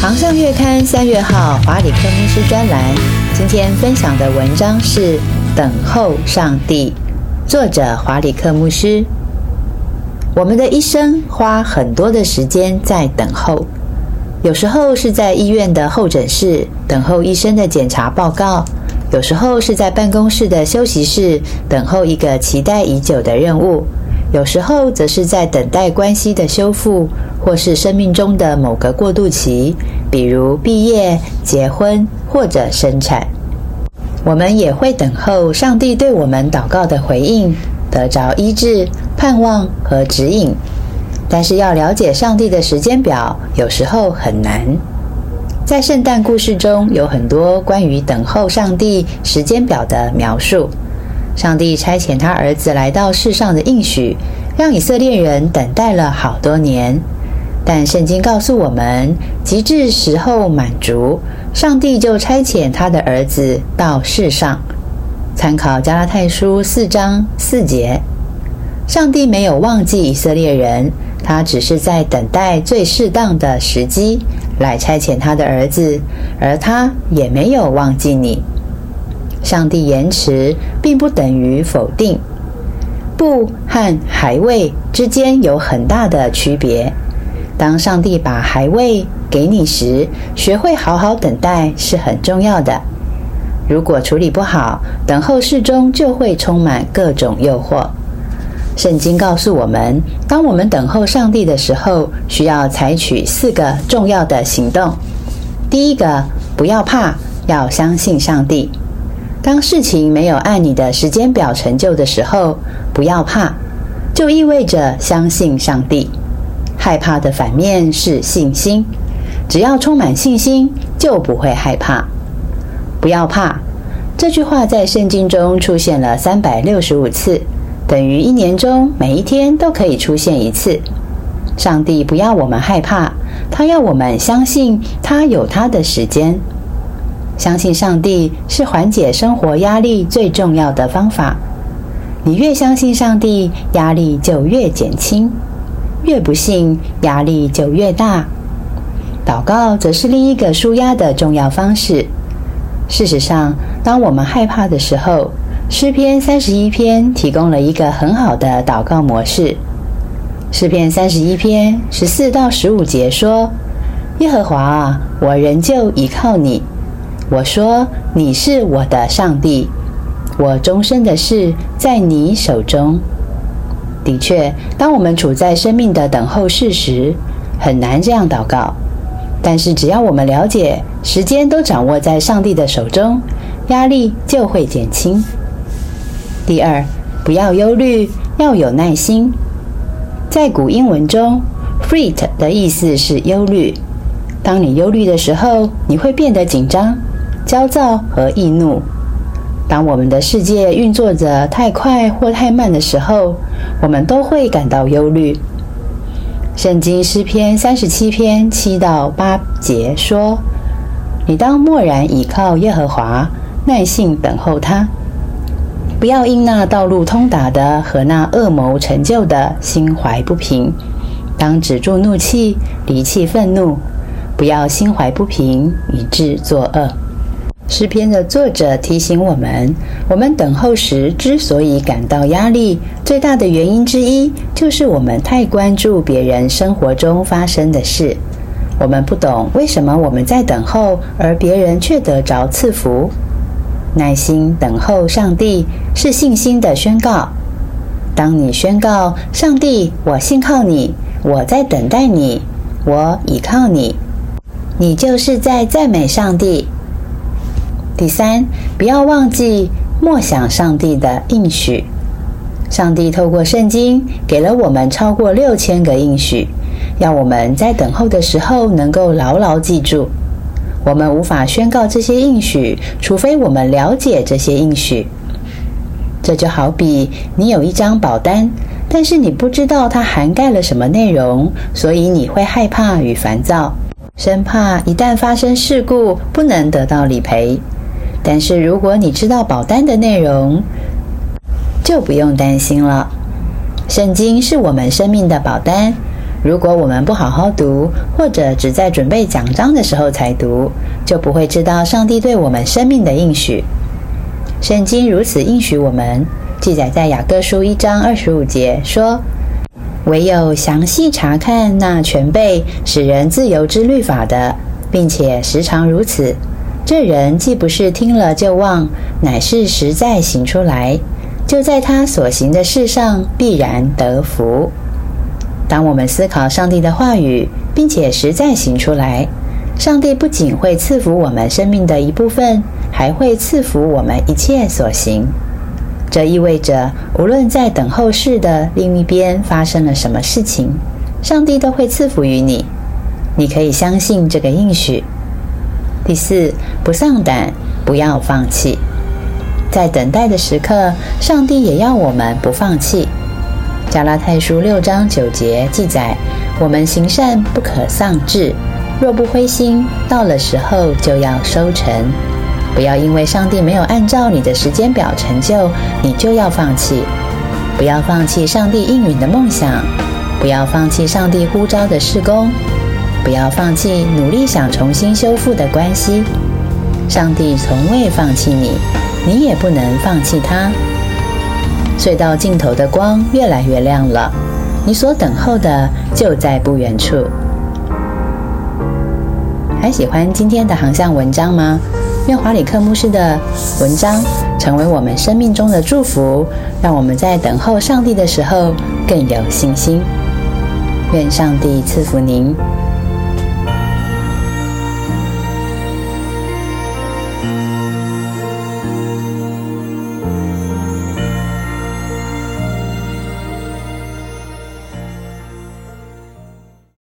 航向月刊三月号华里克牧师专栏，今天分享的文章是《等候上帝》，作者华里克牧师。我们的一生花很多的时间在等候，有时候是在医院的候诊室等候医生的检查报告，有时候是在办公室的休息室等候一个期待已久的任务，有时候则是在等待关系的修复。或是生命中的某个过渡期，比如毕业、结婚或者生产，我们也会等候上帝对我们祷告的回应，得着医治、盼望和指引。但是要了解上帝的时间表，有时候很难。在圣诞故事中有很多关于等候上帝时间表的描述。上帝差遣他儿子来到世上的应许，让以色列人等待了好多年。但圣经告诉我们，极致时候满足，上帝就差遣他的儿子到世上。参考加拉太书四章四节，上帝没有忘记以色列人，他只是在等待最适当的时机来差遣他的儿子，而他也没有忘记你。上帝延迟，并不等于否定。不和还未之间有很大的区别。当上帝把还未给你时，学会好好等待是很重要的。如果处理不好，等候室中就会充满各种诱惑。圣经告诉我们，当我们等候上帝的时候，需要采取四个重要的行动。第一个，不要怕，要相信上帝。当事情没有按你的时间表成就的时候，不要怕，就意味着相信上帝。害怕的反面是信心，只要充满信心，就不会害怕。不要怕，这句话在圣经中出现了三百六十五次，等于一年中每一天都可以出现一次。上帝不要我们害怕，他要我们相信他有他的时间。相信上帝是缓解生活压力最重要的方法。你越相信上帝，压力就越减轻。越不信，压力就越大。祷告则是另一个舒压的重要方式。事实上，当我们害怕的时候，诗篇三十一篇提供了一个很好的祷告模式。诗篇三十一篇十四到十五节说：“耶和华啊，我仍旧倚靠你。我说你是我的上帝，我终身的事在你手中。”的确，当我们处在生命的等候室时，很难这样祷告。但是，只要我们了解时间都掌握在上帝的手中，压力就会减轻。第二，不要忧虑，要有耐心。在古英文中，“fret” 的意思是忧虑。当你忧虑的时候，你会变得紧张、焦躁和易怒。当我们的世界运作着太快或太慢的时候，我们都会感到忧虑。圣经诗篇三十七篇七到八节说：“你当默然倚靠耶和华，耐心等候他，不要因那道路通达的和那恶谋成就的心怀不平。当止住怒气，离弃愤怒，不要心怀不平，以致作恶。”诗篇的作者提醒我们：我们等候时之所以感到压力，最大的原因之一就是我们太关注别人生活中发生的事。我们不懂为什么我们在等候，而别人却得着赐福。耐心等候上帝是信心的宣告。当你宣告：“上帝，我信靠你，我在等待你，我倚靠你”，你就是在赞美上帝。第三，不要忘记默想上帝的应许。上帝透过圣经给了我们超过六千个应许，要我们在等候的时候能够牢牢记住。我们无法宣告这些应许，除非我们了解这些应许。这就好比你有一张保单，但是你不知道它涵盖了什么内容，所以你会害怕与烦躁，生怕一旦发生事故不能得到理赔。但是如果你知道保单的内容，就不用担心了。圣经是我们生命的保单，如果我们不好好读，或者只在准备奖章的时候才读，就不会知道上帝对我们生命的应许。圣经如此应许我们，记载在雅各书一章二十五节说：“唯有详细查看那全备使人自由之律法的，并且时常如此，这人既不是听了就忘，乃是实在行出来，就在他所行的事上必然得福。”当我们思考上帝的话语，并且实在行出来，上帝不仅会赐福我们生命的一部分。还会赐福我们一切所行。这意味着，无论在等候室的另一边发生了什么事情，上帝都会赐福于你。你可以相信这个应许。第四，不丧胆，不要放弃。在等待的时刻，上帝也要我们不放弃。加拉太书六章九节记载：我们行善不可丧志，若不灰心，到了时候就要收成。不要因为上帝没有按照你的时间表成就，你就要放弃。不要放弃上帝应允的梦想，不要放弃上帝呼召的事工，不要放弃努力想重新修复的关系。上帝从未放弃你，你也不能放弃他。隧道尽头的光越来越亮了，你所等候的就在不远处。还喜欢今天的航向文章吗？愿华里克牧师的文章成为我们生命中的祝福，让我们在等候上帝的时候更有信心。愿上帝赐福您。